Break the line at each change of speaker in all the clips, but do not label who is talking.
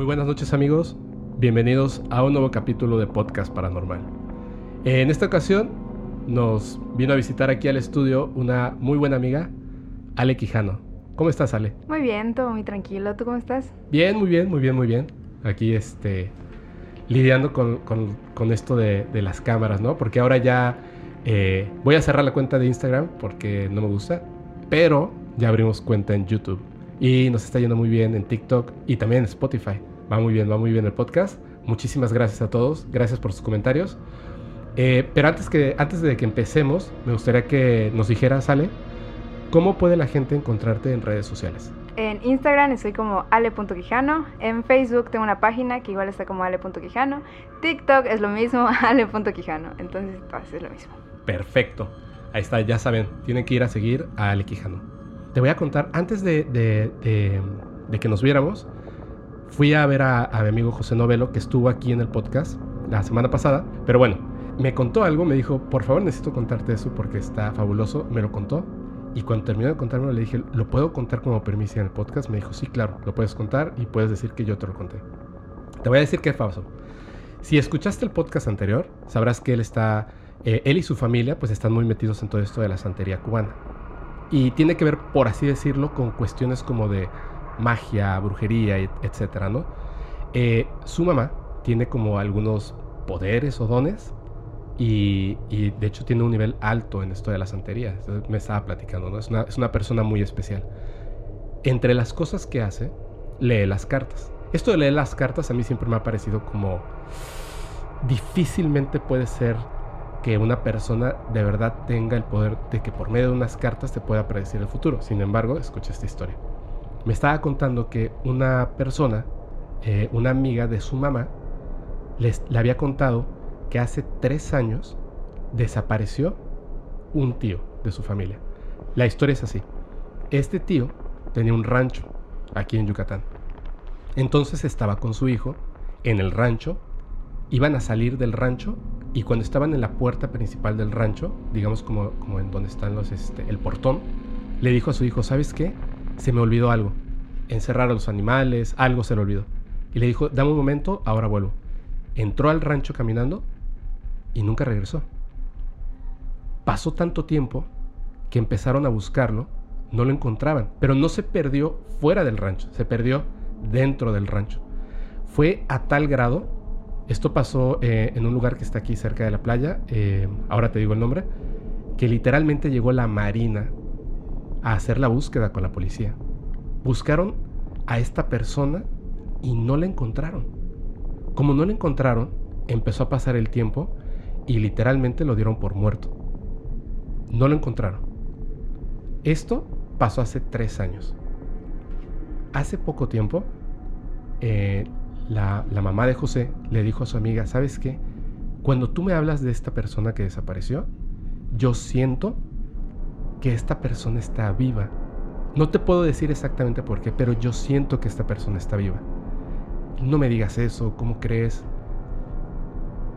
Muy buenas noches amigos, bienvenidos a un nuevo capítulo de Podcast Paranormal. En esta ocasión nos vino a visitar aquí al estudio una muy buena amiga, Ale Quijano. ¿Cómo estás, Ale?
Muy bien, todo muy tranquilo. ¿Tú cómo estás?
Bien, muy bien, muy bien, muy bien. Aquí este, lidiando con, con, con esto de, de, las cámaras, ¿no? Porque ahora ya eh, voy a cerrar la cuenta de Instagram porque no me gusta, pero ya abrimos cuenta en YouTube. Y nos está yendo muy bien en TikTok y también en Spotify. Va muy bien, va muy bien el podcast. Muchísimas gracias a todos. Gracias por sus comentarios. Eh, pero antes, que, antes de que empecemos, me gustaría que nos dijeras, Ale, ¿cómo puede la gente encontrarte en redes sociales?
En Instagram estoy como ale.quijano. En Facebook tengo una página que igual está como ale.quijano. TikTok es lo mismo, ale.quijano. Entonces, pues, es lo mismo.
Perfecto. Ahí está, ya saben, tienen que ir a seguir a Ale Quijano te voy a contar, antes de, de, de, de que nos viéramos, fui a ver a, mi amigo José Novelo, que estuvo aquí en el podcast la semana pasada, pero bueno, me contó algo, me dijo, por favor necesito contarte eso porque está fabuloso, me lo contó. Y cuando terminó de contármelo le dije, ¿lo puedo contar como permiso en el podcast? Me dijo, sí, claro, lo puedes contar y puedes decir que yo te lo conté. Te voy a decir qué pasó. Si escuchaste el podcast anterior, sabrás que él está, eh, él y su familia, pues están muy metidos en todo esto de la santería cubana. Y tiene que ver, por así decirlo, con cuestiones como de magia, brujería, etcétera, ¿no? Eh, su mamá tiene como algunos poderes o dones y, de hecho tiene un nivel alto en esto de la santería. Me estaba platicando. Es una, es una persona muy especial. Entre las cosas que hace, lee las cartas. Esto de leer las cartas a mí siempre me ha parecido como difícilmente puede ser que una persona de verdad tenga el poder de que por medio de unas cartas te pueda predecir el futuro. Sin embargo, escucha esta historia. Me estaba contando que una persona, eh, una amiga de su mamá, les, le había contado que hace tres años desapareció un tío de su familia. La historia es así. Este tío tenía un rancho aquí en Yucatán. Entonces estaba con su hijo en el rancho, iban a salir del rancho y cuando estaban en la puerta principal del rancho, digamos como, como en donde están los, este, el portón, le dijo a su hijo, ¿sabes qué? Se me olvidó algo. Encerrar a los animales, algo se le olvidó. Y le dijo, dame un momento, ahora vuelvo. Entró al rancho caminando y nunca regresó. Pasó tanto tiempo que empezaron a buscarlo, no lo encontraban, pero no se perdió fuera del rancho, se perdió dentro del rancho. Fue a tal grado esto pasó eh, en un lugar que está aquí cerca de la playa, eh, ahora te digo el nombre, que literalmente llegó la Marina a hacer la búsqueda con la policía. Buscaron a esta persona y no la encontraron. Como no la encontraron, empezó a pasar el tiempo y literalmente lo dieron por muerto. No lo encontraron. Esto pasó hace tres años. Hace poco tiempo, eh, la, mamá de José le dijo a su amiga, ¿sabes qué? Cuando tú me hablas de esta persona que desapareció, yo siento que esta persona está viva. No te puedo decir exactamente por qué, pero yo siento que esta persona está viva. No me digas eso, ¿cómo crees?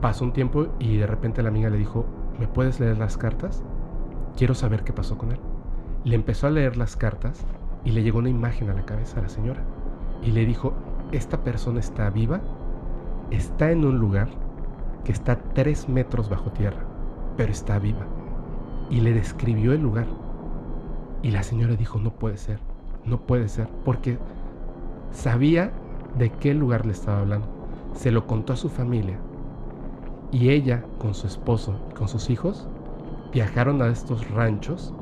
Pasó un tiempo y de repente la amiga le dijo, ¿me puedes leer las cartas? Quiero saber qué pasó con él. Le empezó a leer las cartas y le llegó una imagen a la cabeza a la señora. Y le dijo, esta persona está viva, está en un lugar que está tres metros bajo tierra, pero está viva. Y le describió el lugar. Y la señora dijo, no puede ser, no puede ser, porque sabía de qué lugar le estaba hablando. Se lo contó a su familia. Y ella, con su esposo y con sus hijos, viajaron a estos ranchos.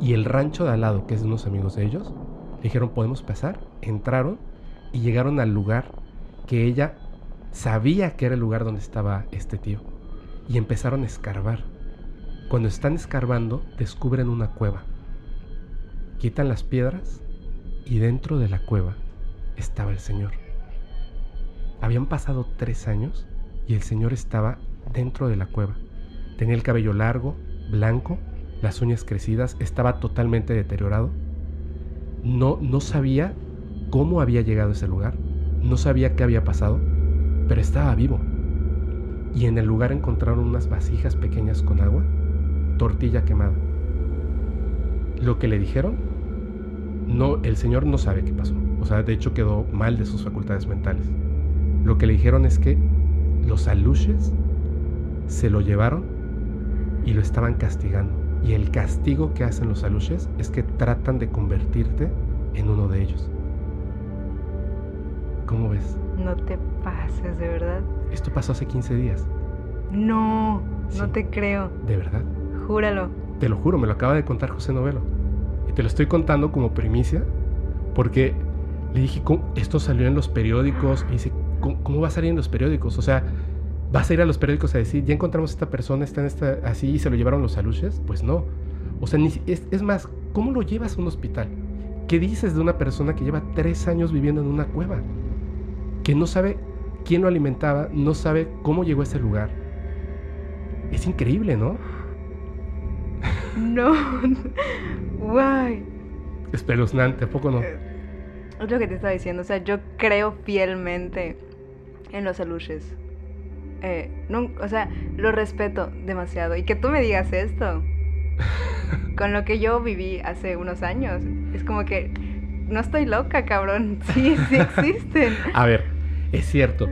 Y el rancho de al lado, que es de unos amigos de ellos, dijeron, ¿podemos pasar? Entraron y llegaron al lugar que ella sabía que era el lugar donde estaba este tío. Y empezaron a escarbar. Cuando están escarbando, descubren una cueva. Quitan las piedras y dentro de la cueva estaba el Señor. Habían pasado tres años y el Señor estaba dentro de la cueva. Tenía el cabello largo, blanco, las uñas crecidas, estaba totalmente deteriorado. No, no sabía cómo había llegado a ese lugar, no sabía qué había pasado, pero estaba vivo. Y en el lugar encontraron unas vasijas pequeñas con agua, tortilla quemada. Lo que le dijeron, no, el Señor no sabe qué pasó. O sea, de hecho quedó mal de sus facultades mentales. Lo que le dijeron es que los aluches se lo llevaron y lo estaban castigando. Y el castigo que hacen los aluches es que tratan de convertirte en uno de ellos. ¿Cómo ves?
No te pases, de verdad.
Esto pasó hace 15 días.
No,
Sí.
no te creo.
¿De verdad?
Júralo.
Te lo juro, me lo acaba de contar José Novelo. Y te lo estoy contando como primicia porque le dije, ¿cómo? esto salió en los periódicos. Y dice, ¿cómo, va a salir en los periódicos? O sea, ¿vas a ir a los periódicos a decir, ya encontramos a esta persona, está en esta, así y se lo llevaron los aluches? Pues no. O sea, ni es, es más, ¿cómo lo llevas a un hospital? ¿Qué dices de una persona que lleva tres años viviendo en una cueva? Que no sabe quién lo alimentaba, no sabe cómo llegó a ese lugar. Es increíble, ¿no?
No. Guay.
Espeluznante, ¿a poco no?
Es lo que te estaba diciendo. O sea, yo creo fielmente en los aluches. Eh, nun- o sea, lo respeto demasiado. Y que tú me digas esto, con lo que yo viví hace unos años, es como que no estoy loca, cabrón. Sí, sí existen.
A ver, es cierto.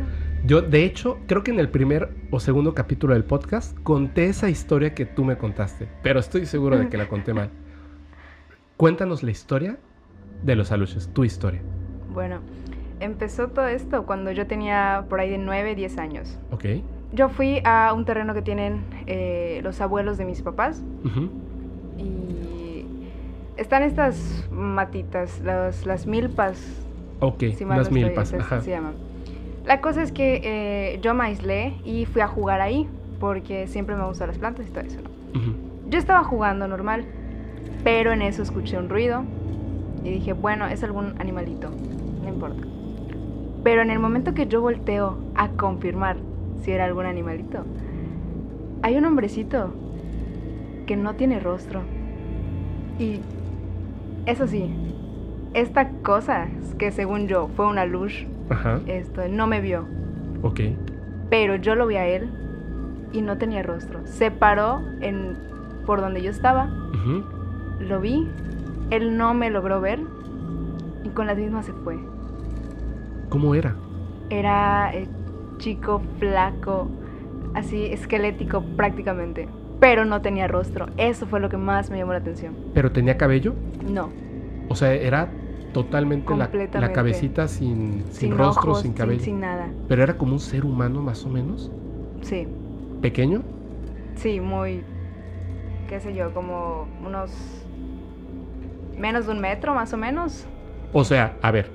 Yo, de hecho, creo que en el primer o segundo capítulo del podcast conté esa historia que tú me contaste, pero estoy seguro de que la conté mal. Cuéntanos la historia de los aluches, tu historia,
Bueno, empezó todo esto cuando yo tenía por ahí de 9, 10 años.
¿ok?
Yo fui a un terreno que tienen eh, los abuelos de mis papás
Ujú,
y están estas matitas, las, las milpas,
Ok,
si no estoy,
milpas.
esas
Ajá.
se llaman. La cosa es que eh, yo me aislé y fui a jugar ahí porque siempre me gustan las plantas y todo eso. Yo estaba jugando normal, pero en eso escuché un ruido y dije, bueno, es algún animalito, no importa. Pero en el momento que yo volteo a confirmar si era algún animalito, hay un hombrecito que no tiene rostro. Y eso sí, esta cosa que según yo fue una luz,
Ajá,
esto, no me vio,
ok.
pero yo lo vi a él y no tenía rostro. Se paró en, por donde yo estaba lo vi, él no me logró ver y con las mismas se fue.
¿Cómo era?
Era eh, chico, flaco, así esquelético prácticamente, pero no tenía rostro. Eso fue lo que más me llamó la atención.
¿Pero tenía cabello?
No,
O sea, era totalmente la, la cabecita sin, sin,
sin,
rostro,
ojos,
sin cabello.
sin nada.
Pero era como un ser humano más o menos.
Sí,
¿Pequeño?
sí, muy, qué sé yo, como unos menos de un metro más o menos.
O sea, a ver,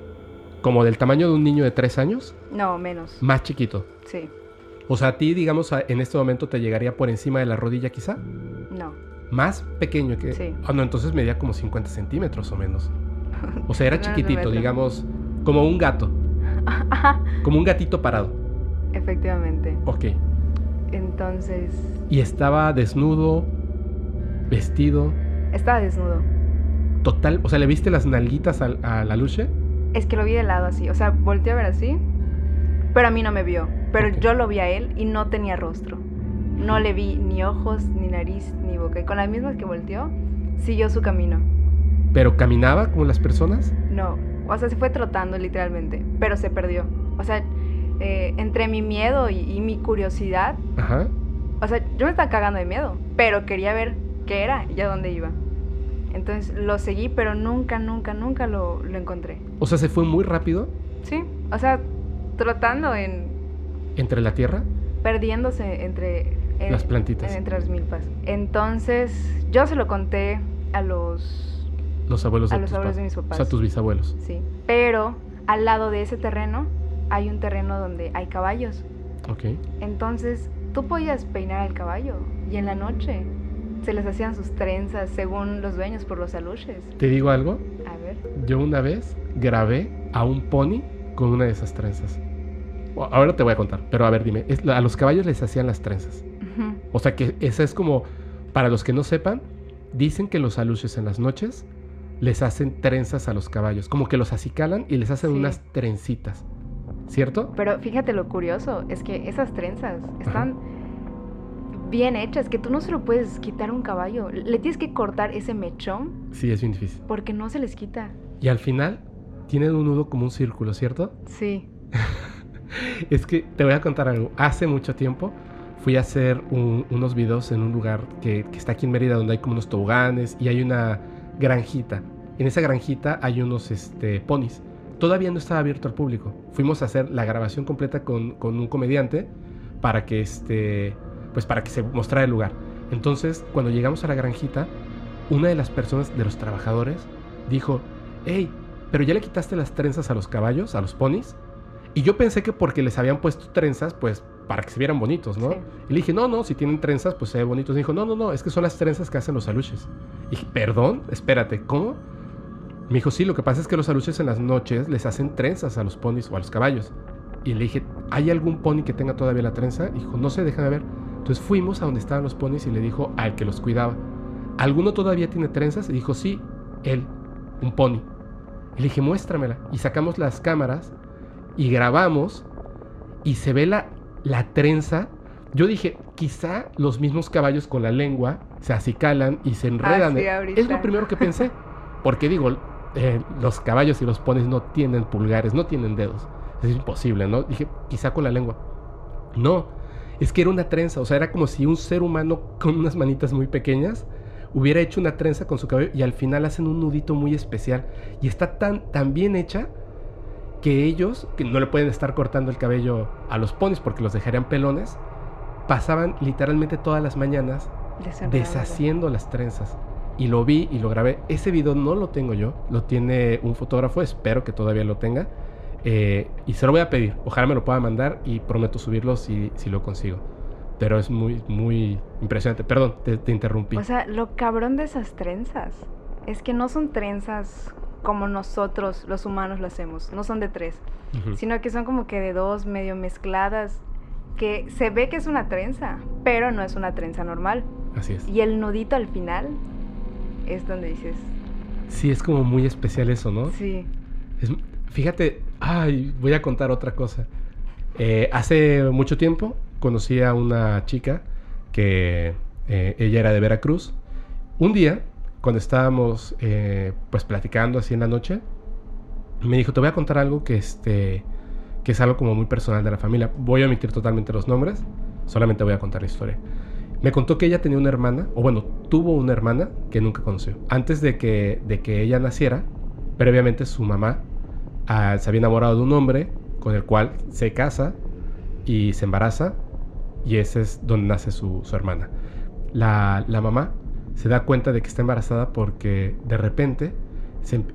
como del tamaño de un niño de tres años,
No, menos.
más chiquito.
Sí,
O sea, a ti, digamos, en este momento te llegaría por encima de la rodilla quizá.
no.
Más pequeño que...
Sí.
Ah, no, entonces medía como 50 centímetros o menos. O sea, era
un
chiquitito,
metro.
digamos, como un gato. Como un gatito parado.
Efectivamente.
Ok.
Entonces,
Y estaba desnudo, vestido,
estaba desnudo.
total... O sea, ¿le viste las nalguitas al- a, la luche?
Es que lo vi de lado así, o sea, volteé a ver así, pero a mí no me vio. Pero
Ok.
yo lo vi a él y no tenía rostro. No le vi ni ojos, ni nariz, ni boca. Y con las mismas que volteó, siguió su camino.
Pero caminaba como las personas.
No, o sea, se fue trotando literalmente, pero se perdió. O sea, eh, entre mi miedo y, y mi curiosidad,
Ajá.
o sea, yo me estaba cagando de miedo, pero quería ver qué era y a dónde iba. Entonces lo seguí, pero nunca, nunca, nunca lo, lo encontré.
O sea, se fue muy rápido
Sí, o sea, trotando en,
entre la tierra.
perdiéndose entre en-
Las plantitas.
en- entre las milpas. Entonces, yo se lo conté a los
Los abuelos de
a los
tus
abuelos de mis papás.
O sea, tus bisabuelos.
Sí, pero al lado de ese terreno hay un terreno donde hay caballos.
Ok.
Entonces, tú podías peinar al caballo y en la noche se les hacían sus trenzas según los dueños por los aluches.
¿Te digo algo?
A ver.
Yo una vez grabé a un pony con una de esas trenzas. Ahora te voy a contar, pero a ver, dime, es- a los caballos les hacían las trenzas.
Ujú.
O sea que esa es como, para los que no sepan, dicen que los aluches en las noches les hacen trenzas a los caballos, como que los acicalan y les hacen
Sí.
unas trencitas, ¿cierto?
Pero fíjate lo curioso, es que esas trenzas están bien hechas, que tú no se lo puedes quitar a un caballo. Le tienes que cortar ese mechón
Sí, es bien difícil.
porque no se les quita.
Y al final tienen un nudo como un círculo, ¿cierto?
Sí.
es que te voy a contar algo. Hace mucho tiempo fui a hacer unos videos en un lugar que, que, está aquí en Mérida donde hay como unos toboganes y hay una granjita. En esa granjita hay unos este, ponis. Todavía no estaba abierto al público. Fuimos a hacer la grabación completa con, con un comediante para que este, pues para que se mostrara el lugar. Entonces, cuando llegamos a la granjita, una de las personas de los trabajadores dijo, hey, pero ya le quitaste las trenzas a los caballos, a los ponis. Y yo pensé que porque les habían puesto trenzas, pues para que se vieran bonitos, ¿no? Y le dije, no, no, si tienen trenzas, pues se ve bonitos. Y dijo, no, no, no, es que son las trenzas que hacen los aluches. Y dije, perdón, espérate, ¿cómo? Me dijo, sí, lo que pasa es que los aluches en las noches les hacen trenzas a los ponis o a los caballos. Y le dije, ¿hay algún pony que tenga todavía la trenza? Dijo, no sé, déjame ver. Entonces fuimos a donde estaban los ponis y le dijo al que los cuidaba, ¿alguno todavía tiene trenzas? Y dijo, sí, él, un pony. Y le dije, muéstramela. Y sacamos las cámaras y grabamos y se ve la, la trenza. Yo dije, quizá los mismos caballos con la lengua se acicalan y se enredan.
Ah,
es lo primero que pensé. Porque digo, eh, los caballos y los ponis no tienen pulgares, no tienen dedos. Es imposible, ¿no? Dije, quizá con la lengua. No, es que era una trenza, o sea, era como si un ser humano con unas manitas muy pequeñas hubiera hecho una trenza con su cabello y al final hacen un nudito muy especial. Y está tan, tan bien hecha que ellos, que no le pueden estar cortando el cabello a los ponis porque los dejarían pelones, pasaban literalmente todas las mañanas deshaciendo las trenzas. Y lo vi y lo grabé. Ese video no lo tengo yo, lo tiene un fotógrafo, espero que todavía lo tenga. Eh, y se lo voy a pedir. Ojalá me lo pueda mandar y prometo subirlo si, si lo consigo. Pero es muy, muy impresionante. Perdón, te, interrumpí.
O sea, lo cabrón de esas trenzas es que no son trenzas como nosotros los humanos lo hacemos. No son de tres, sino que son como que de dos, medio mezcladas. Que se ve que es una trenza, pero no es una trenza normal.
Así es.
Y el nudito al final es donde dices.
Sí, es como muy especial eso, ¿no?
Sí.
fíjate, Ay, voy a contar otra cosa. Eh, hace mucho tiempo conocí a una chica que eh, ella era de Veracruz. Un día, cuando estábamos eh, pues platicando así en la noche, me dijo, te voy a contar algo que, este, que es algo como muy personal de la familia. Voy a omitir totalmente los nombres, solamente voy a contar la historia. Me contó que ella tenía una hermana, o bueno, tuvo una hermana que nunca conoció. Antes de que, de que ella naciera, previamente su mamá se había enamorado de un hombre con el cual se casa y se embaraza y ese es donde nace su, hermana. La, mamá se da cuenta de que está embarazada porque de repente,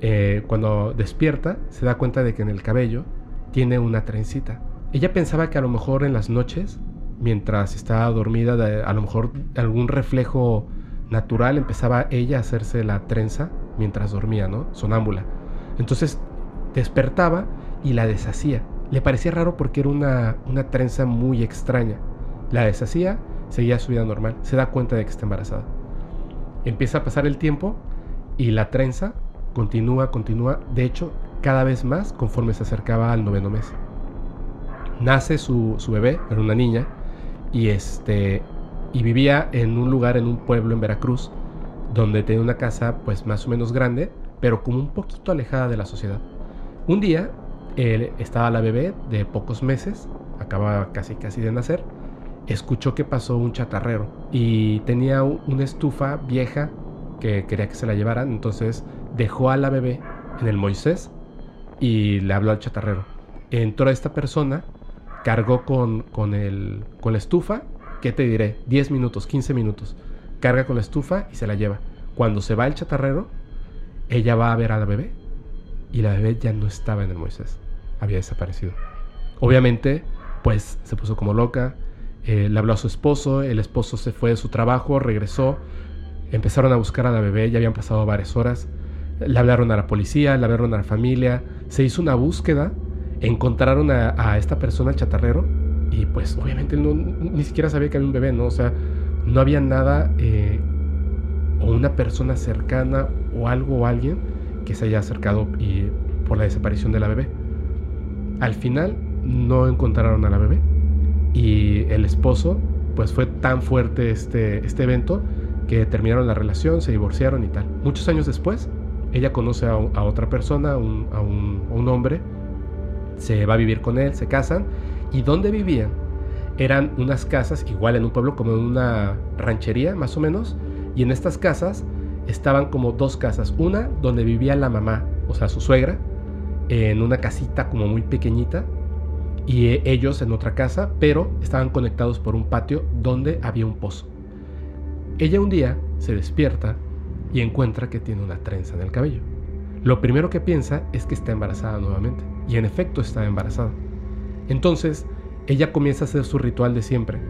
eh, cuando despierta, se da cuenta de que en el cabello tiene una trencita. Ella pensaba que a lo mejor en las noches, mientras estaba dormida, a lo mejor algún reflejo natural empezaba ella a hacerse la trenza mientras dormía, ¿no? Sonámbula. Entonces despertaba y la deshacía. Le parecía raro porque era una, una trenza muy extraña. La deshacía, seguía su vida normal, se da cuenta de que está embarazada. Empieza a pasar el tiempo y la trenza continúa, continúa, de hecho, cada vez más conforme se acercaba al noveno mes. Nace su, su bebé, era una niña, y, este, y vivía en un lugar, en un pueblo en Veracruz, donde tenía una casa pues más o menos grande, pero como un poquito alejada de la sociedad. Un día estaba la bebé de pocos meses, acaba casi casi de nacer, escuchó que pasó un chatarrero y tenía una estufa vieja que quería que se la llevaran, entonces dejó a la bebé en el Moisés y le habló al chatarrero. Entró esta persona, cargó con, con, el, con la estufa, ¿qué te diré? 10 minutos, 15 minutos. Carga con la estufa y se la lleva. Cuando se va el chatarrero, ella va a ver a la bebé y la bebé ya no estaba en el Moisés, había desaparecido. Obviamente, pues se puso como loca, eh, le habló a su esposo, el esposo se fue de su trabajo, regresó, empezaron a buscar a la bebé, ya habían pasado varias horas, le hablaron a la policía, le hablaron a la familia, se hizo una búsqueda, encontraron a, esta persona, el chatarrero, y pues obviamente no, ni siquiera sabía que había un bebé, ¿no? O sea, no había nada eh, o una persona cercana o algo o alguien que se haya acercado y, por la desaparición de la bebé. Al final no encontraron a la bebé y el esposo, pues fue tan fuerte este, este evento que terminaron la relación, se divorciaron y tal. Muchos años después, ella conoce a, otra persona, a un, hombre, se va a vivir con él, se casan, y donde vivían eran unas casas, igual en un pueblo como en una ranchería más o menos, y en estas casas estaban como dos casas, una donde vivía la mamá, o sea, su suegra, en una casita como muy pequeñita, y eh, ellos en otra casa, pero estaban conectados por un patio donde había un pozo. Ella un día se despierta y encuentra que tiene una trenza en el cabello. Lo primero que piensa es que está embarazada nuevamente, y en efecto está embarazada. Entonces, ella comienza a hacer su ritual de siempre.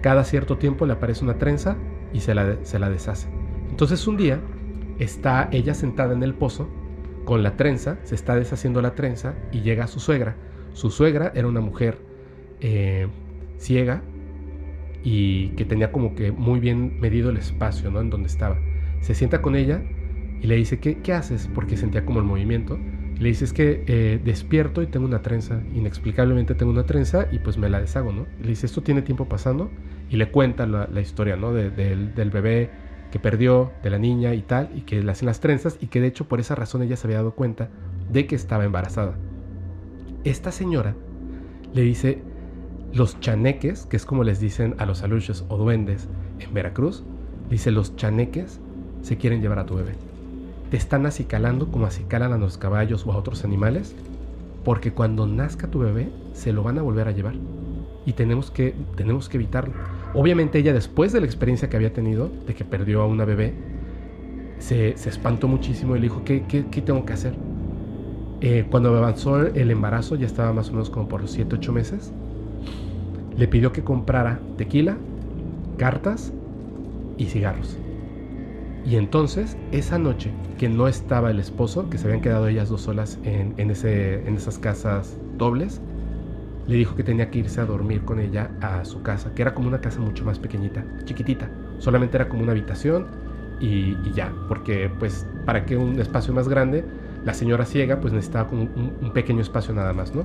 Cada cierto tiempo le aparece una trenza y se la, se la deshace. Entonces un día está ella sentada en el pozo con la trenza, se está deshaciendo la trenza y llega su suegra. Su suegra era una mujer eh, ciega y que tenía como que muy bien medido el espacio ¿no? en donde estaba. Se sienta con ella y le dice, ¿qué, qué haces? Porque sentía como el movimiento. Le dice, es que eh, despierto y tengo una trenza. Inexplicablemente tengo una trenza y pues me la deshago, ¿no? le dice, esto tiene tiempo pasando. Y le cuenta la, historia, ¿no? del bebé que perdió, de la niña y tal, y que le hacen las trenzas y que de hecho por esa razón ella se había dado cuenta de que estaba embarazada. Esta señora le dice, los chaneques, que es como les dicen a los aluches o duendes en Veracruz, dice, los chaneques se quieren llevar a tu bebé. Te están acicalando como acicalan a los caballos o a otros animales, porque cuando nazca tu bebé se lo van a volver a llevar y tenemos que, tenemos que evitarlo. Obviamente ella después de la experiencia que había tenido, de que perdió a una bebé, se, se espantó muchísimo y le dijo, ¿qué, qué, qué tengo que hacer? Eh, cuando avanzó el embarazo, ya estaba más o menos como por los 7, 8 meses, le pidió que comprara tequila, cartas y cigarros. Y entonces, esa noche que no estaba el esposo, que se habían quedado ellas dos solas en, en, ese, en esas casas dobles, le dijo que tenía que irse a dormir con ella a su casa, que era como una casa mucho más pequeñita, chiquitita. Solamente era como una habitación y, ya, porque pues para que un espacio más grande, la señora ciega pues necesitaba como un, pequeño espacio nada más, ¿no?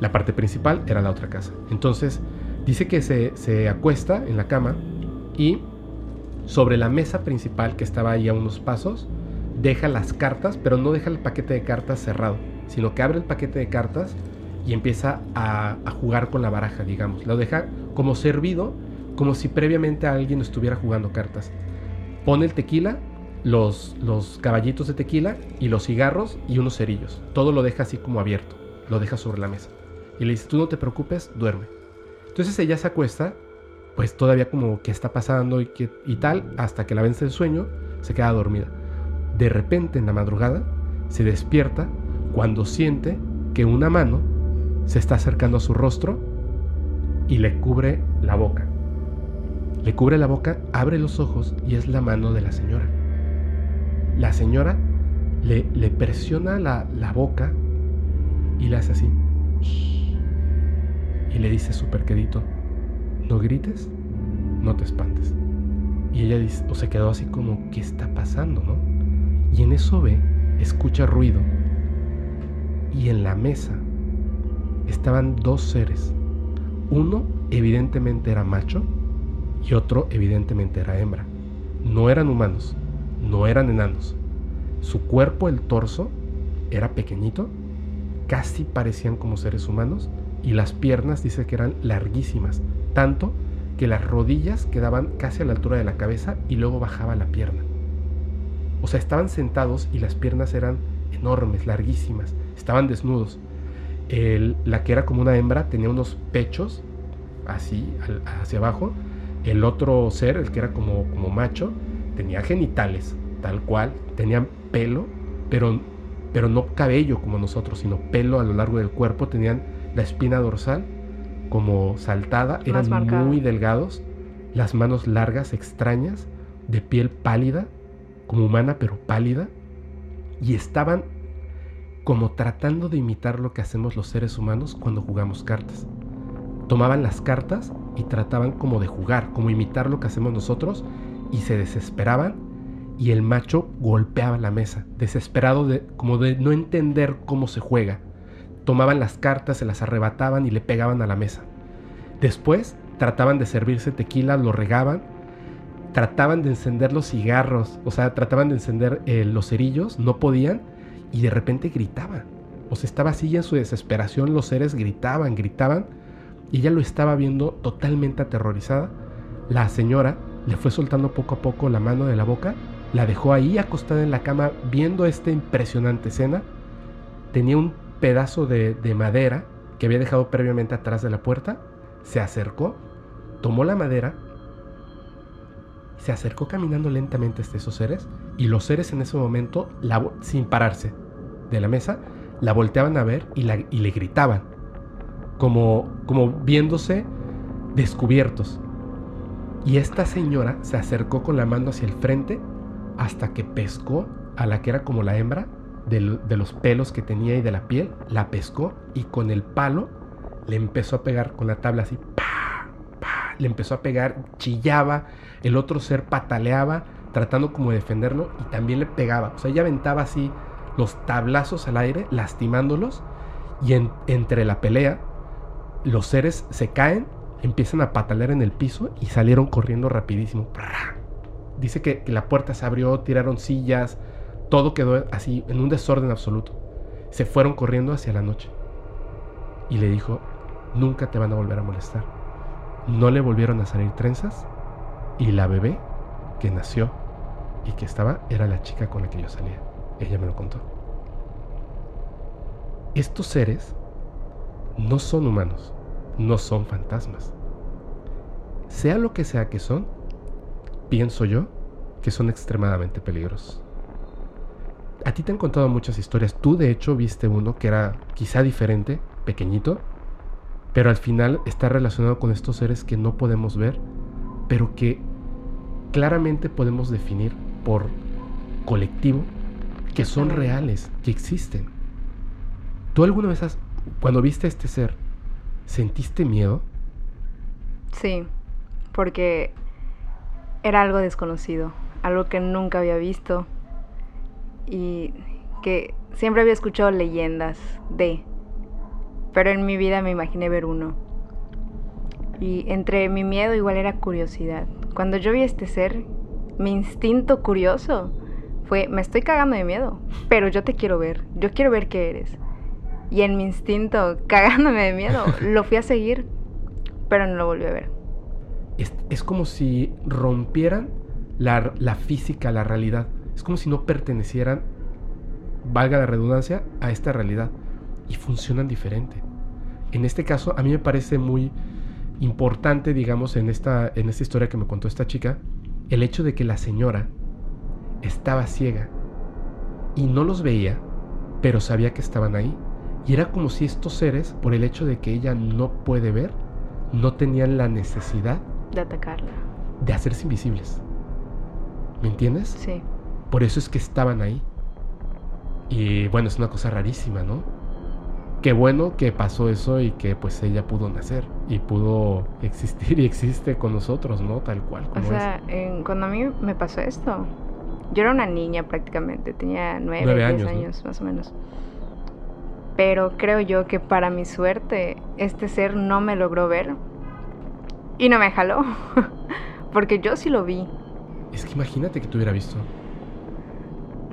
La parte principal era la otra casa. Entonces dice que se, se acuesta en la cama y sobre la mesa principal que estaba ahí a unos pasos, deja las cartas, pero no deja el paquete de cartas cerrado, sino que abre el paquete de cartas y empieza a, jugar con la baraja, digamos. Lo deja como servido, como si previamente alguien estuviera jugando cartas. Pone el tequila, los, los caballitos de tequila y los cigarros y unos cerillos. Todo lo deja así como abierto, lo deja sobre la mesa. Y le dice, tú no te preocupes, duerme. Entonces ella se acuesta, pues todavía como que está pasando y, que, y tal, hasta que la vence el sueño, se queda dormida. De repente en la madrugada se despierta cuando siente que una mano se está acercando a su rostro y le cubre la boca. Le cubre la boca, abre los ojos y es la mano de la señora. La señora le, presiona la, la, boca y le hace así. Y le dice súper quedito, no grites, no te espantes. Y ella dice, o se quedó así como, ¿qué está pasando, no? Y en eso ve, escucha ruido. Y en la mesa estaban dos seres. Uno evidentemente era macho y otro evidentemente era hembra. No eran humanos, no eran enanos. Su cuerpo, el torso, era pequeñito, casi parecían como seres humanos y las piernas dice que eran larguísimas, tanto que las rodillas quedaban casi a la altura de la cabeza y luego bajaba la pierna. O sea, estaban sentados y las piernas eran enormes, larguísimas, estaban desnudos la que era como una hembra tenía unos pechos así hacia abajo. El otro ser, el que era como, como macho, tenía genitales, tal cual. Tenía pelo, pero, pero no cabello como nosotros, sino pelo a lo largo del cuerpo. Tenían la espina dorsal como saltada, eran muy delgados, las manos largas, extrañas, de piel pálida, como humana pero pálida, y estaban como tratando de imitar lo que hacemos los seres humanos cuando jugamos cartas. Tomaban las cartas y trataban como de jugar, como imitar lo que hacemos nosotros y se desesperaban y el macho golpeaba la mesa, desesperado de como de no entender cómo se juega. Tomaban las cartas, se las arrebataban y le pegaban a la mesa. Después trataban de servirse tequila, lo regaban trataban de encender los cigarros, o sea, trataban de encender eh, los cerillos, no podían y de repente gritaba. O sea, estaba así en su desesperación los seres gritaban, gritaban y ella lo estaba viendo totalmente aterrorizada. La señora le fue soltando poco a poco la mano de la boca, la dejó ahí acostada en la cama viendo esta impresionante escena. Tenía un pedazo de, de madera que había dejado previamente atrás de la puerta, se acercó, tomó la madera, se acercó caminando lentamente hasta esos seres y los seres en ese momento, sin pararse de la mesa, la volteaban a ver y, y le gritaban, como, como viéndose descubiertos. Y esta señora se acercó con la mano hacia el frente hasta que pescó a la que era como la hembra de, los pelos que tenía y de la piel, la pescó y con el palo le empezó a pegar con la tabla así, pa, pa, le empezó a pegar, chillaba, el otro ser pataleaba, tratando como de defenderlo y también le pegaba. O sea, ella aventaba así los tablazos al aire, lastimándolos, y entre la pelea, los seres se caen, empiezan a patalear en el piso y salieron corriendo rapidísimo. Dice que la puerta se abrió, tiraron sillas, todo quedó así en un desorden absoluto. Se fueron corriendo hacia la noche. Y le dijo, nunca te van a volver a molestar. No le volvieron a salir trenzas y la bebé que nació y que estaba era la chica con la que yo salía. Ella me lo contó. Estos seres no son humanos, no son fantasmas. Sea lo que sea que son, pienso yo que son extremadamente peligrosos. A ti te han contado muchas historias. Tú de hecho viste uno que era quizá diferente, pequeñito, pero al final está relacionado con estos seres que no podemos ver, pero que claramente podemos definir por colectivo que son reales, que existen. ¿Tú alguna vez, has, cuando viste a este ser, sentiste miedo?
Sí, porque era algo desconocido, algo que nunca había visto y que siempre había escuchado leyendas de, pero en mi vida me imaginé ver uno. Y entre mi miedo igual era curiosidad. Cuando yo vi a este ser, mi instinto curioso fue, me estoy cagando de miedo, pero yo te quiero ver, yo quiero ver qué eres. Y en mi instinto, cagándome de miedo, lo fui a seguir, pero no lo volví a ver.
Es, como si rompieran la, la física, la realidad. Es como si no pertenecieran, valga la redundancia, a esta realidad. Y funcionan diferente. En este caso, a mí me parece muy importante, digamos, en esta, en esta historia que me contó esta chica, el hecho de que la señora estaba ciega y no los veía, pero sabía que estaban ahí. Y era como si estos seres, por el hecho de que ella no puede ver, no tenían la necesidad
de atacarla,
de hacerse invisibles. ¿Me entiendes?
Sí.
Por eso es que estaban ahí. Y bueno, es una cosa rarísima, ¿no? Qué bueno que pasó eso y que pues ella pudo nacer y pudo existir y existe con nosotros, ¿no? Tal cual.
o sea, cuando a mí me pasó esto, yo era una niña prácticamente, tenía nueve, diez años, más o menos. Pero creo yo que para mi suerte, este ser no me logró ver y no me jaló. Porque yo sí lo vi.
Es que imagínate que te hubiera visto.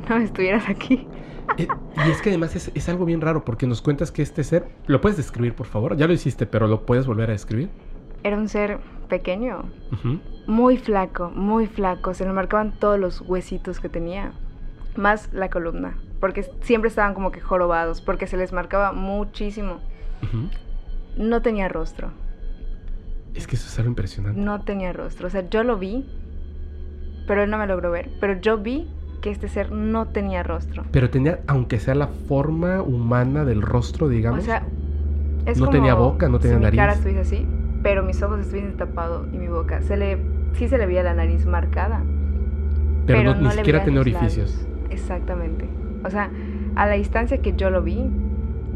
No estuvieras aquí.
Eh, y es que además es, algo bien raro porque nos cuentas que este ser, ¿lo puedes describir por favor? Ya lo hiciste, pero ¿lo puedes volver a describir?
Era un ser pequeño, muy flaco, muy flaco. Se le marcaban todos los huesitos que tenía, más la columna, porque siempre estaban como que jorobados, porque se les marcaba muchísimo. No tenía rostro.
Es que eso es algo impresionante.
No tenía rostro. O sea, yo lo vi, pero él no me logró ver. Pero yo vi que este ser no tenía rostro.
Pero tenía, aunque sea la forma humana del rostro, digamos.
O sea,
es no tenía boca, no tenía
si
nariz.
Mi cara estuviese así, pero mis ojos estuviesen tapados y mi boca. Se le, sí se le veía la nariz marcada.
Pero, ni siquiera tenía orificios.
Exactamente. O sea, a la distancia que yo lo vi,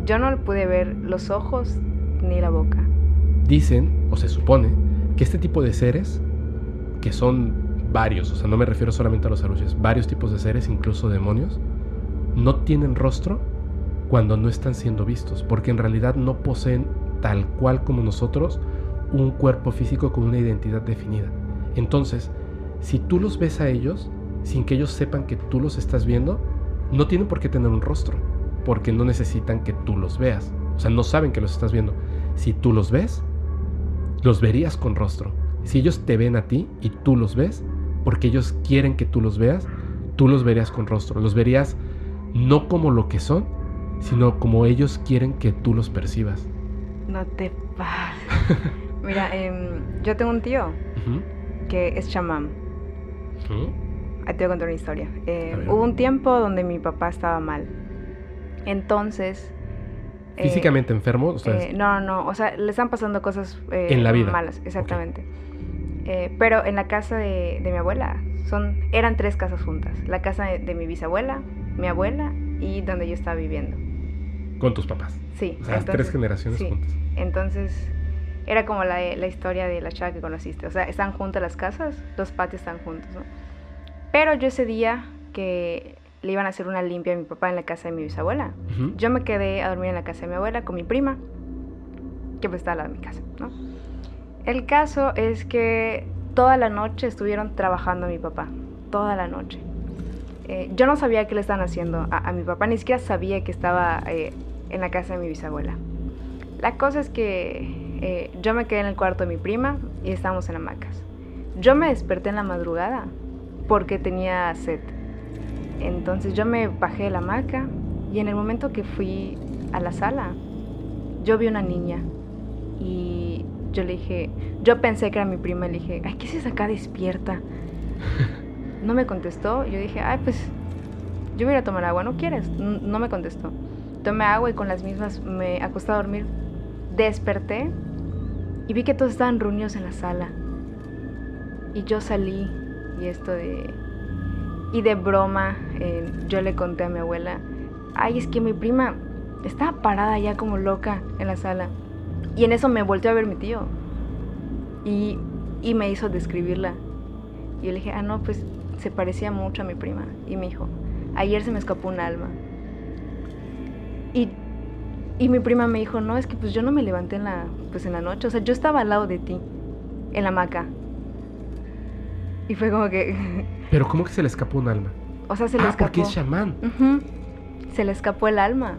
yo no pude ver los ojos ni la boca.
Dicen, o se supone, que este tipo de seres, que son varios, o sea, no me refiero solamente a los aluches, varios tipos de seres, incluso demonios, no tienen rostro cuando no están siendo vistos, porque en realidad no poseen tal cual como nosotros un cuerpo físico con una identidad definida. Entonces, si tú los ves a ellos, sin que ellos sepan que tú los estás viendo, no tienen por qué tener un rostro, porque no necesitan que tú los veas. O sea, no saben que los estás viendo. Si tú los ves, los verías con rostro. Si ellos te ven a ti y tú los ves, porque ellos quieren que tú los veas, tú los verías con rostro. Los verías no como lo que son, sino como ellos quieren que tú los percibas.
No te pases. Mira, em, yo tengo un tío que es chamán. Ahí te voy a contar una historia. Eh, hubo un tiempo donde mi papá estaba mal. Entonces... eh,
Físicamente enfermo, o sea,
eh, no, no, o sea, le están pasando cosas eh,
En la vida.
malas, exactamente. Eh, pero en la casa de, de mi abuela, son, eran tres casas juntas. La casa de, de mi bisabuela, mi abuela y donde yo estaba viviendo.
con tus papás.
Sí.
O sea, las tres generaciones
sí.
juntas.
Entonces, era como la, la historia de la chava que conociste. O sea, están juntas las casas, los patios están juntos, ¿no? Pero yo ese día que le iban a hacer una limpia a mi papá en la casa de mi bisabuela, yo me quedé a dormir en la casa de mi abuela con mi prima, que pues está al lado de mi casa, ¿no? El caso es que toda la noche estuvieron trabajando a mi papá, toda la noche. Eh, yo no sabía qué le estaban haciendo a, mi papá, ni siquiera sabía que estaba eh, en la casa de mi bisabuela. La cosa es que eh, yo me quedé en el cuarto de mi prima y estábamos en hamacas. Yo me desperté en la madrugada porque tenía sed. Entonces yo me bajé de la hamaca y en el momento que fui a la sala, yo vi una niña y yo le dije, yo pensé que era mi prima, le dije, ay, ¿qué haces acá despierta? No me contestó, yo dije, ay, pues yo voy a tomar agua, ¿no quieres? No me contestó. Tomé agua y con las mismas me acosté a dormir. Desperté y vi que todos estaban reunidos en la sala. Y yo salí y esto de... Y de broma, eh, yo le conté a mi abuela, ay, es que mi prima estaba parada ya como loca en la sala. Y en eso me volteó a ver mi tío. Y, y me hizo describirla. Y yo le dije, ah, no, pues se parecía mucho a mi prima. Y me dijo, ayer se me escapó un alma. Y, y mi prima me dijo, no, es que pues yo no me levanté en la, pues en la noche. O sea, yo estaba al lado de ti, en la hamaca. Y fue como que,
Pero ¿cómo que se le escapó un alma?
o sea, se le
ah,
escapó.
porque es chamán.
Ujú. Se le escapó el alma.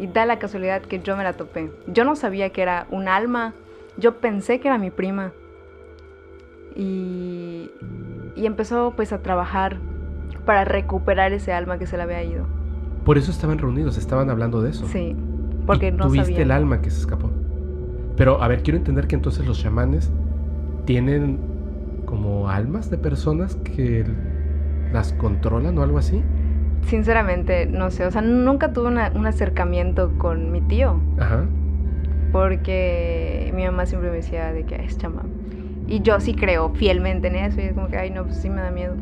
Y da la casualidad que yo me la topé. Yo no sabía que era un alma. Yo pensé que era mi prima. Y, y empezó pues a trabajar para recuperar ese alma que se le había ido.
Por eso estaban reunidos, estaban hablando de eso.
Sí, porque
Y
no
tuviste el alma que se escapó. Pero, a ver, quiero entender que entonces los chamanes tienen como almas de personas que las controlan o algo así.
Sinceramente, no sé. O sea, nunca tuve una- un acercamiento con mi tío.
Ajá.
Porque mi mamá siempre me decía de que "Ay, es chamán. Y yo sí creo fielmente en eso. Y es como que, ay, no, pues sí me da miedo.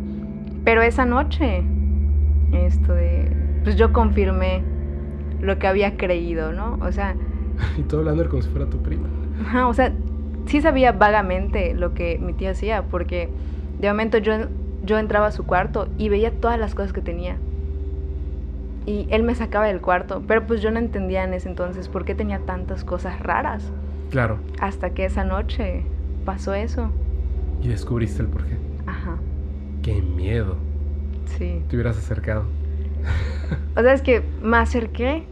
Pero esa noche, esto de. Pues yo confirmé lo que había creído, ¿no? O sea,
Y todo hablando como si fuera tu prima.
ajá, o sea, sí sabía vagamente lo que mi tía hacía. Porque de momento yo, yo entraba a su cuarto y veía todas las cosas que tenía. Y él me sacaba del cuarto. Pero pues yo no entendía en ese entonces por qué tenía tantas cosas raras.
Claro.
Hasta que esa noche pasó eso.
Y descubriste el porqué.
Ajá,
Qué miedo.
sí.
Te hubieras acercado.
O sea, es que me acerqué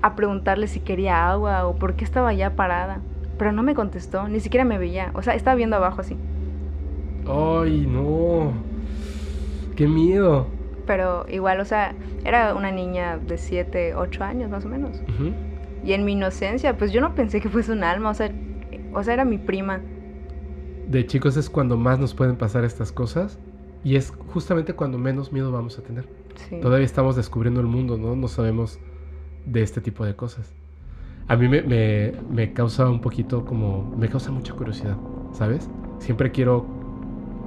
a preguntarle si quería agua o por qué estaba allá parada. Pero no me contestó, ni siquiera me veía. O sea, estaba viendo abajo así.
¡Ay, no! ¡Qué miedo!
Pero igual, o sea, era una niña de 7, 8 años más o menos.
Ujú.
Y en mi inocencia, pues yo no pensé que fuese un alma. O sea, o sea era mi prima.
De chicos es cuando más nos pueden pasar estas cosas. Y es justamente cuando menos miedo vamos a tener.
Sí.
Todavía estamos descubriendo el mundo, ¿no? No sabemos de este tipo de cosas. A mí me, me- me causa un poquito como... Me causa mucha curiosidad, ¿sabes? Siempre quiero...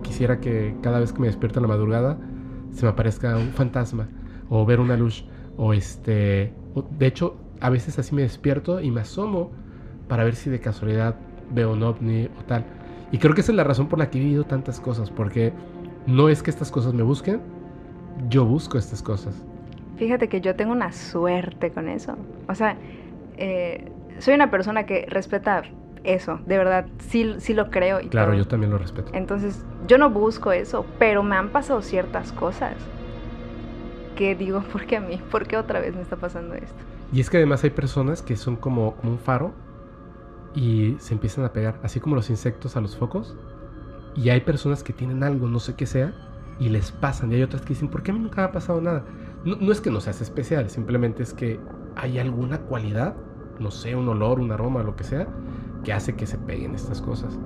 Quisiera que cada vez que me despierto en la madrugada se me aparezca un fantasma o ver una luz o este... de hecho, a veces así me despierto y me asomo para ver si de casualidad veo un ovni o tal. Y creo que esa es la razón por la que he vivido tantas cosas, porque no es que estas cosas me busquen, yo busco estas cosas.
Fíjate que yo tengo una suerte con eso. O sea, eh, soy una persona que respeta eso, de verdad, sí, sí lo creo. Y
Claro,
todo.
yo también lo respeto.
Entonces, yo no busco eso, pero me han pasado ciertas cosas que digo, ¿por qué a mí? ¿Por qué otra vez me está pasando esto?
Y es que además hay personas que son como, como un faro y se empiezan a pegar, así como los insectos a los focos. Y hay personas que tienen algo, no sé qué sea, y les pasan. Y hay otras que dicen, ¿por qué a mí nunca me ha pasado nada? No, no es que no seas especial, simplemente es que hay alguna cualidad, no sé, un olor, un aroma, lo que sea, que hace que se peguen estas cosas.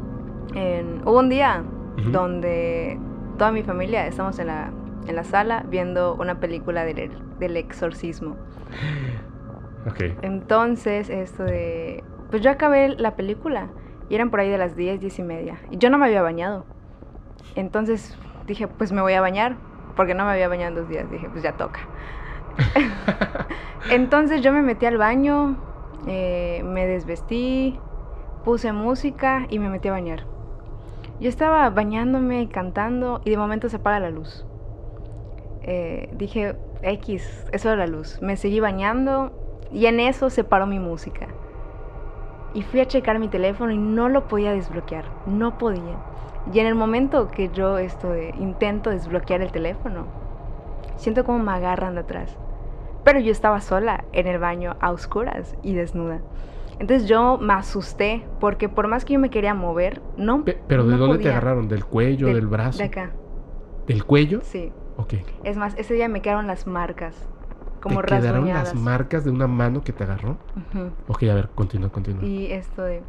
En- hubo un día
Ujú.
donde toda mi familia estamos en la, en la sala viendo una película del, del exorcismo.
Ok.
Entonces, esto de... Pues yo acabé la película y eran por ahí de las 10, 10 y media. Y yo no me había bañado. Entonces dije, pues me voy a bañar. Porque no me había bañado en dos días. Dije, pues ya toca. Entonces yo me metí al baño, eh, me desvestí, puse música y me metí a bañar. Yo estaba bañándome, cantando y de momento se apaga la luz. Eh, dije, X, eso era la luz. Me seguí bañando y en eso se paró mi música. Y fui a checar mi teléfono y no lo podía desbloquear, no podía. Y en el momento que yo esto intento desbloquear el teléfono, siento como me agarran de atrás. Pero yo estaba sola en el baño a oscuras y desnuda. Entonces yo me asusté porque por más que yo me quería mover, no.
Pe- Pero ¿de
no
dónde te
podía.
agarraron? ¿Del cuello, del, brazo?
De acá,
¿Del cuello?
sí.
Ok.
Es más, ese día me quedaron las marcas, como
¿Te quedaron las marcas de una mano que te agarró?
Ujú.
Ok, a ver, continúa, continúa.
Y esto de...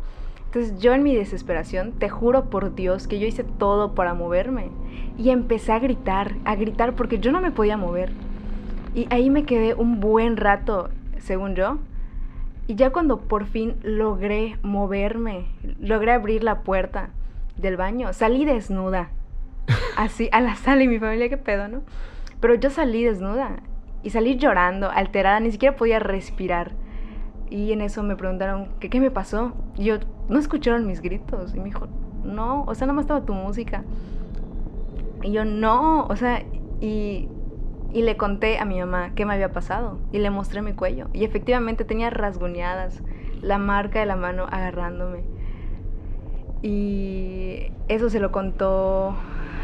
Entonces yo en mi desesperación, te juro por Dios que yo hice todo para moverme. Y empecé a gritar, a gritar porque yo no me podía mover. Y ahí me quedé un buen rato, según yo. Y ya cuando por fin logré moverme, logré abrir la puerta del baño, salí desnuda. Así, a la sala y mi familia, qué pedo, ¿no? Pero yo salí desnuda y salí llorando, alterada, ni siquiera podía respirar. Y en eso me preguntaron, ¿qué, qué me pasó? Y yo, ¿no escucharon mis gritos? Y me dijo, no, o sea, nada más estaba tu música. Y yo, no, o sea, y, y le conté a mi mamá qué me había pasado. Y le mostré mi cuello. Y efectivamente tenía rasguñadas, la marca de la mano agarrándome. Y eso se lo contó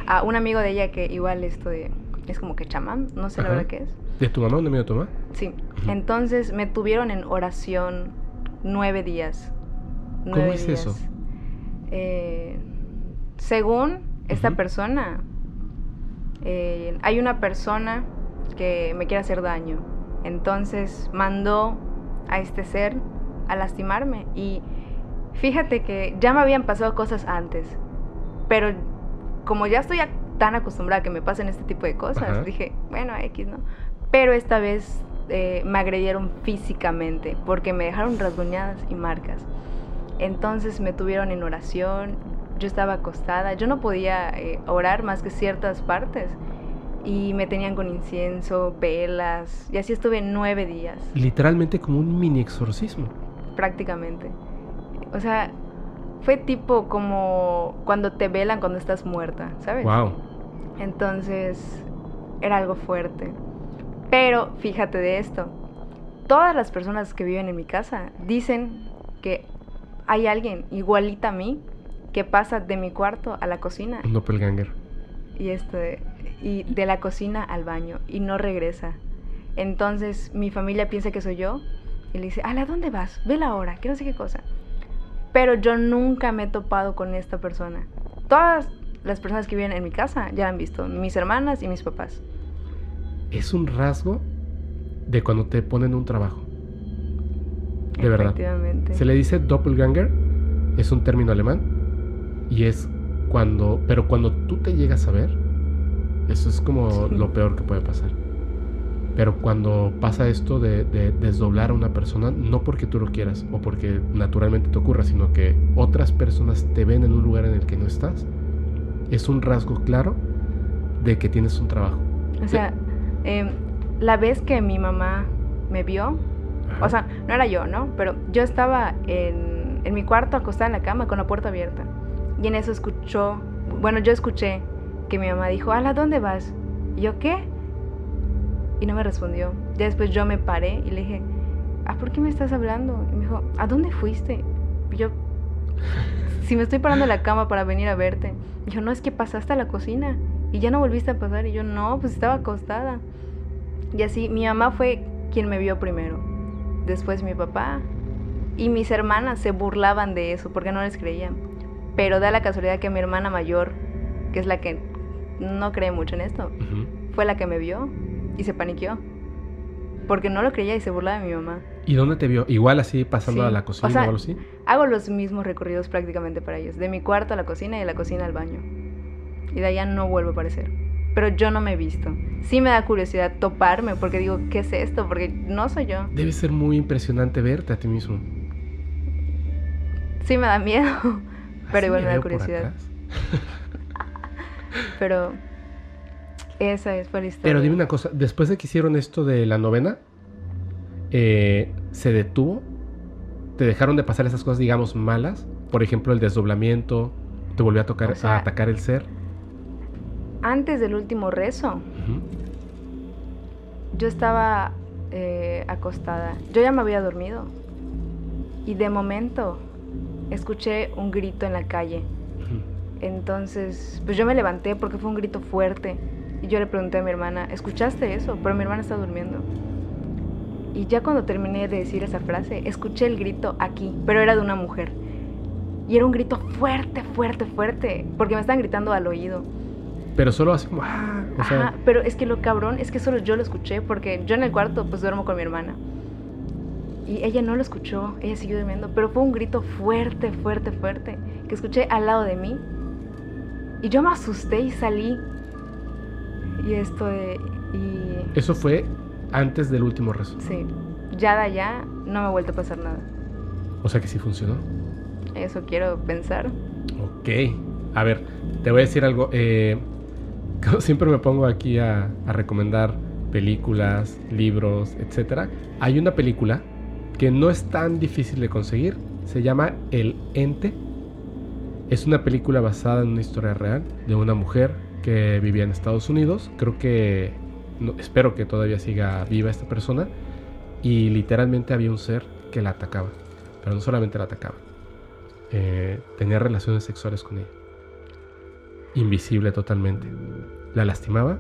a un amigo de ella que igual esto de, es como que chamán, no sé la verdad qué es.
¿De tu mamá de mi mamá?
Sí. Entonces me tuvieron en oración nueve días.
¿Cómo es
días.
eso?
Eh, según esta persona, eh, hay una persona que me quiere hacer daño. Entonces mandó a este ser a lastimarme. Y fíjate que ya me habían pasado cosas antes. Pero como ya estoy tan acostumbrada a que me pasen este tipo de cosas,
Ajá.
dije, bueno, X, ¿no? Pero esta vez eh, me agredieron físicamente porque me dejaron rasguñadas y marcas. Entonces me tuvieron en oración, yo estaba acostada, yo no podía eh, orar más que ciertas partes. Y me tenían con incienso, velas, y así estuve nueve días,
Literalmente como un mini exorcismo.
prácticamente. O sea, fue tipo como cuando te velan cuando estás muerta, ¿sabes?
Wow.
Entonces, era algo fuerte. Pero fíjate de esto. Todas las personas que viven en mi casa dicen que hay alguien igualita a mí que pasa de mi cuarto a la cocina
Un doppelganger.
y este y de la cocina al baño y no regresa. Entonces mi familia piensa que soy yo y le dice, "¿A dónde vas? Ve la hora, que no sé qué cosa." Pero yo nunca me he topado con esta persona. Todas las personas que viven en mi casa ya la han visto, mis hermanas y mis papás.
Es un rasgo de cuando te ponen un trabajo. De verdad. Se le dice doppelganger, es un término alemán y es cuando, pero cuando tú te llegas a ver, eso es como
Sí.
lo peor que puede pasar. Pero cuando pasa esto de, de desdoblar a una persona, no porque tú lo quieras o porque naturalmente te ocurra, sino que otras personas te ven en un lugar en el que no estás, es un rasgo claro de que tienes un trabajo.
O sea, em, la vez que mi mamá me vio,
Ajá.
O sea, no era yo, ¿no? Pero yo estaba en, en mi cuarto acostada en la cama con la puerta abierta. Y en eso escuchó, bueno, yo escuché que mi mamá dijo, Ala, ¿dónde vas? Y yo, ¿qué? Y no me respondió. Ya después yo me paré y le dije, ¿ah, por qué me estás hablando? Y me dijo, ¿a dónde fuiste? Y yo, Si me estoy parando en la cama para venir a verte. Y yo, no, es que pasaste a la cocina y ya no volviste a pasar. Y yo, no, pues estaba acostada. Y así, mi mamá fue quien me vio primero. Después mi papá. Y mis hermanas se burlaban de eso porque no les creían. Pero da la casualidad que mi hermana mayor, que es la que no cree mucho en esto, fue la que me vio y se paniqueó. Porque no lo creía y se burlaba de mi mamá.
¿Y dónde te vio? Igual así pasando
Sí.
a la cocina
O sea,
o algo así.
Hago los mismos recorridos prácticamente para ellos. De mi cuarto a la cocina y de la cocina al baño. Y de allá no vuelvo a aparecer. Pero yo no me he visto. Sí me da curiosidad toparme porque digo, ¿qué es esto? Porque no soy yo.
Debe ser muy impresionante verte a ti mismo.
Sí me da miedo. Pero
Así
igual me da
veo por
curiosidad. Pero esa es fue la historia.
Pero dime una cosa, después de que hicieron esto de la novena, eh, ¿se detuvo? ¿Te dejaron de pasar esas cosas, digamos, malas? Por ejemplo, el desdoblamiento, ¿te volvió a tocar
O sea-
a atacar el ser?
Antes del último rezo, yo estaba eh, acostada. Yo ya me había dormido. Y de momento escuché un grito en la calle. Entonces, pues yo me levanté porque fue un grito fuerte. Y yo le pregunté a mi hermana, ¿escuchaste eso? Pero mi hermana está durmiendo. Y ya cuando terminé de decir esa frase, escuché el grito aquí, pero era de una mujer. Y era un grito fuerte, fuerte, fuerte, porque me estaban gritando al oído.
Pero solo así como, ah, o sea,
Ajá, pero es que lo cabrón es que solo yo lo escuché, porque yo en el cuarto pues duermo con mi hermana. Y ella no lo escuchó, ella siguió durmiendo, pero fue un grito fuerte, fuerte, fuerte, que escuché al lado de mí. Y yo me asusté y salí. Y esto de... Y...
eso fue antes del último rezo.
Sí, ya de allá no me ha vuelto a pasar nada.
O sea que sí funcionó.
Eso quiero pensar.
Ok. A ver, te voy a decir algo. eh, siempre me pongo aquí a, a recomendar películas, libros, etcétera. Hay una película que no es tan difícil de conseguir. Se llama El Ente. Es una película basada en una historia real de una mujer que vivía en Estados Unidos. Creo que, espero que todavía siga viva esta persona. Y literalmente había un ser que la atacaba. Pero no solamente la atacaba. eh, tenía relaciones sexuales con ella. Invisible totalmente. La lastimaba.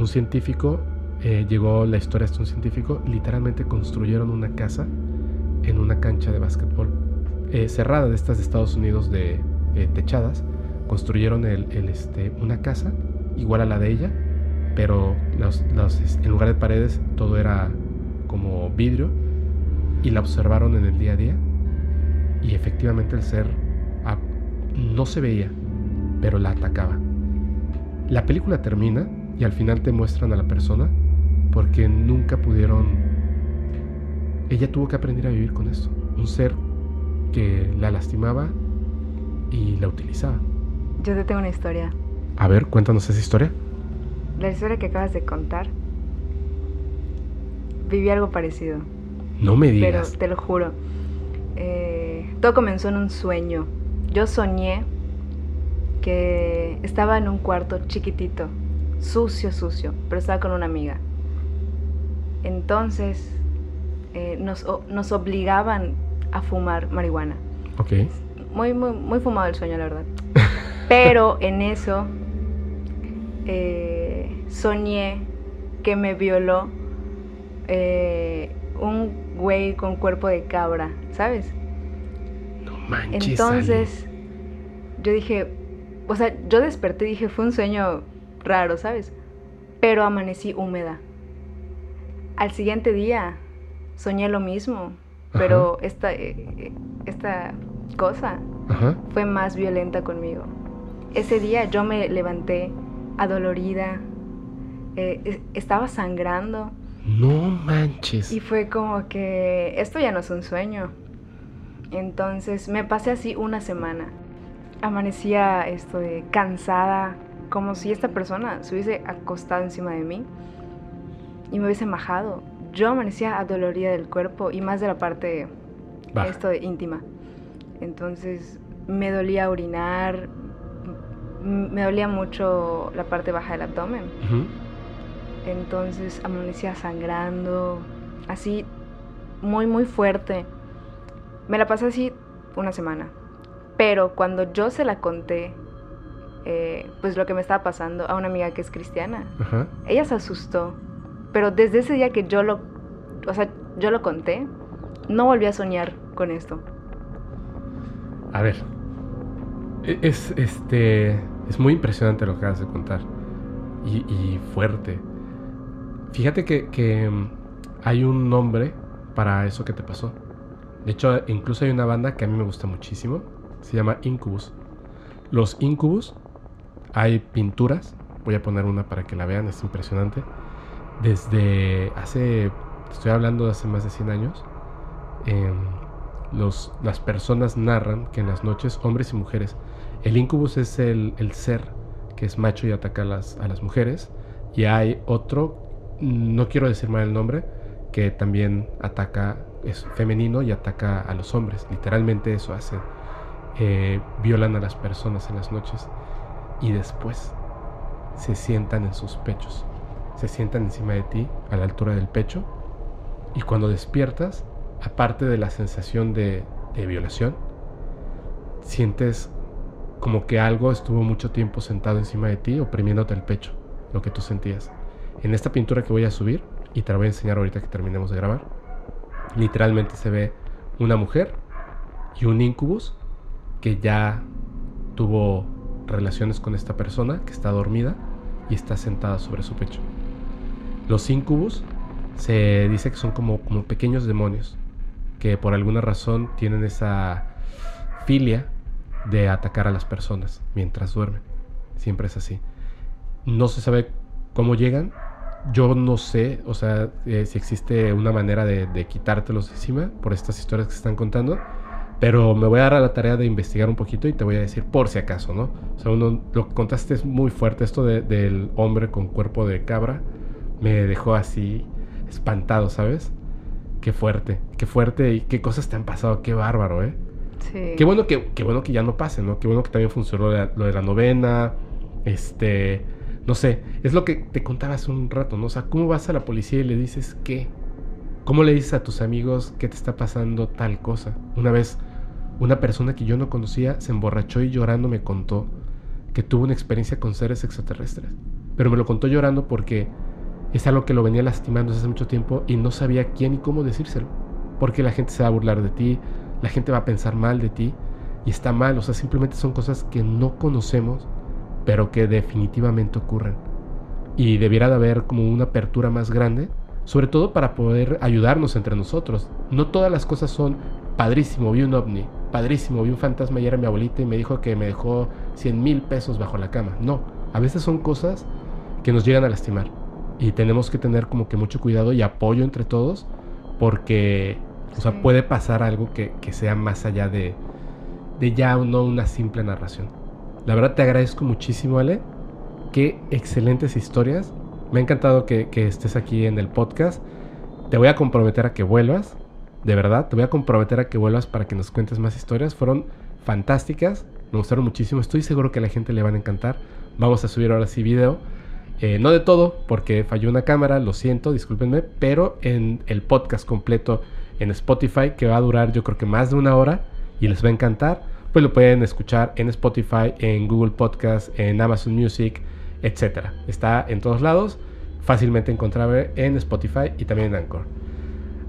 Un científico, eh, llegó la historia de un científico, literalmente construyeron una casa en una cancha de básquetbol eh, cerrada de estas de Estados Unidos de eh, techadas. Construyeron el, este, una casa igual a la de ella, pero los- los, en lugar de paredes todo era como vidrio y la observaron en el día a día y efectivamente el ser no se veía, pero la atacaba. La película termina y al final te muestran a la persona porque nunca pudieron... Ella tuvo que aprender a vivir con esto. Un ser que la lastimaba y la utilizaba.
Yo te tengo una historia.
A ver, cuéntanos esa historia.
La historia que acabas de contar. Viví algo parecido.
No me
Pero
digas.
te lo juro. eh, todo comenzó en un sueño. Yo soñé que estaba en un cuarto chiquitito, sucio, sucio, pero estaba con una amiga. Entonces eh, nos obligaban a fumar marihuana.
Ok.
Muy, muy, muy fumado el sueño, la verdad. Pero en eso eh, soñé que me violó eh, un güey con cuerpo de cabra, ¿sabes?
No manches.
Entonces yo dije, o sea, yo desperté y dije, fue un sueño raro, ¿sabes? Pero amanecí húmeda. Al siguiente día soñé lo mismo, pero esta, eh, esta cosa.
Ajá.
fue más violenta conmigo. Ese día yo me levanté adolorida, eh, es- estaba sangrando
No manches.
y fue como que esto ya no es un sueño. Entonces me pasé así una semana. Amanecía esto de cansada, como si esta persona se hubiese acostado encima de mí y me hubiese majado. Yo amanecía adolorida del cuerpo y más de la parte
Baja.
esto de íntima. Entonces me dolía orinar, me dolía mucho la parte baja del abdomen. Entonces amanecía sangrando, así muy muy fuerte. Me la pasé así una semana. Pero cuando yo se la conté, eh, pues lo que me estaba pasando a una amiga que es cristiana, ella se asustó. Pero desde ese día que yo lo, o sea, yo lo conté, no volví a soñar con esto.
A ver. e- Es este. Es muy impresionante lo que acabas de contar. Y, fuerte. Fíjate que, que, mm, hay un nombre para eso que te pasó. De hecho, incluso hay una banda que a mí me gusta muchísimo. Se llama Incubus. Los Incubus, hay pinturas. Voy a poner una para que la vean, es impresionante. Desde hace, estoy hablando de hace más de 100 años, em, los, las personas narran que en las noches, hombres y mujeres, el incubus es el, el ser que es macho y ataca a las, a las mujeres. Y hay otro, no quiero decir mal el nombre, que también ataca, es femenino y ataca a los hombres. Literalmente eso hacen. Eh, violan a las personas en las noches y después se sientan en sus pechos. Se sientan encima de ti a la altura del pecho y cuando despiertas, aparte de la sensación de, violación, sientes como que algo estuvo mucho tiempo sentado encima de ti oprimiéndote el pecho, lo que tú sentías. En esta pintura que voy a subir, y te la voy a enseñar ahorita que terminemos de grabar, literalmente se ve una mujer y un incubus que ya tuvo relaciones con esta persona que está dormida y está sentada sobre su pecho. Los incubus se dice que son como, pequeños demonios que por alguna razón tienen esa filia de atacar a las personas mientras duermen. Siempre es así. No se sabe cómo llegan. Yo no sé, o sea, eh, si existe una manera de, de quitártelos encima por estas historias que se están contando. Pero me voy a dar a la tarea de investigar un poquito y te voy a decir por si acaso, ¿no? O sea, lo que contaste es muy fuerte. Esto de- del hombre con cuerpo de cabra me dejó así espantado, ¿sabes? Qué fuerte, qué fuerte y qué cosas te han pasado, qué bárbaro, ¿eh?
Sí.
Qué bueno que, qué bueno que ya no pase, ¿no? Qué bueno que también funcionó lo de, la, lo de la novena. Este. No sé. Es lo que te contaba hace un rato, ¿no? O sea, ¿cómo vas a la policía y le dices qué? ¿Cómo le dices a tus amigos que te está pasando tal cosa? Una vez, una persona que yo no conocía se emborrachó y llorando me contó que tuvo una experiencia con seres extraterrestres. Pero me lo contó llorando porque es algo que lo venía lastimando desde hace mucho tiempo y no sabía quién y cómo decírselo. Porque la gente se va a burlar de ti, la gente va a pensar mal de ti y está mal, o sea, simplemente son cosas que no conocemos, pero que definitivamente ocurren. Y debiera de haber como una apertura más grande, sobre todo para poder ayudarnos entre nosotros. No todas las cosas son padrísimo, vi un ovni, padrísimo, vi un fantasma y era mi abuelita y me dijo que me dejó 100 mil pesos bajo la cama. No, a veces son cosas que nos llegan a lastimar y tenemos que tener como que mucho cuidado y apoyo entre todos porque o sea,
Sí.
puede pasar algo que, que sea más allá de, de ya no una simple narración. La verdad te agradezco muchísimo, Ale. Qué excelentes historias. Me ha encantado que, que estés aquí en el podcast. Te voy a comprometer a que vuelvas. De verdad, te voy a comprometer a que vuelvas para que nos cuentes más historias. Fueron fantásticas. Me gustaron muchísimo. Estoy seguro que a la gente le van a encantar. Vamos a subir ahora sí video. Eh, no de todo, porque falló una cámara, lo siento, discúlpenme, pero en el podcast completo en Spotify, que va a durar yo creo que más de una hora y les va a encantar, pues lo pueden escuchar en Spotify, en Google Podcast, en Amazon Music, etc. Está en todos lados, fácilmente encontrable en Spotify y también en Anchor.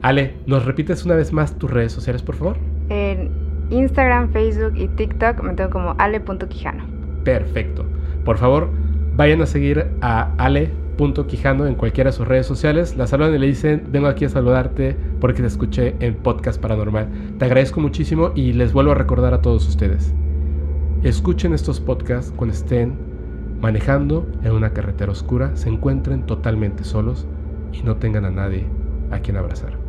Ale, ¿nos repites una vez más tus redes sociales, por favor?
En Instagram, Facebook y TikTok me tengo como ale.quijano.
Perfecto. Por favor, vayan a seguir a ale.quijano en cualquiera de sus redes sociales. La saludan y le dicen, vengo aquí a saludarte porque te escuché en Podcast Paranormal. Te agradezco muchísimo y les vuelvo a recordar a todos ustedes. Escuchen estos podcasts cuando estén manejando en una carretera oscura, se encuentren totalmente solos y no tengan a nadie a quien abrazar.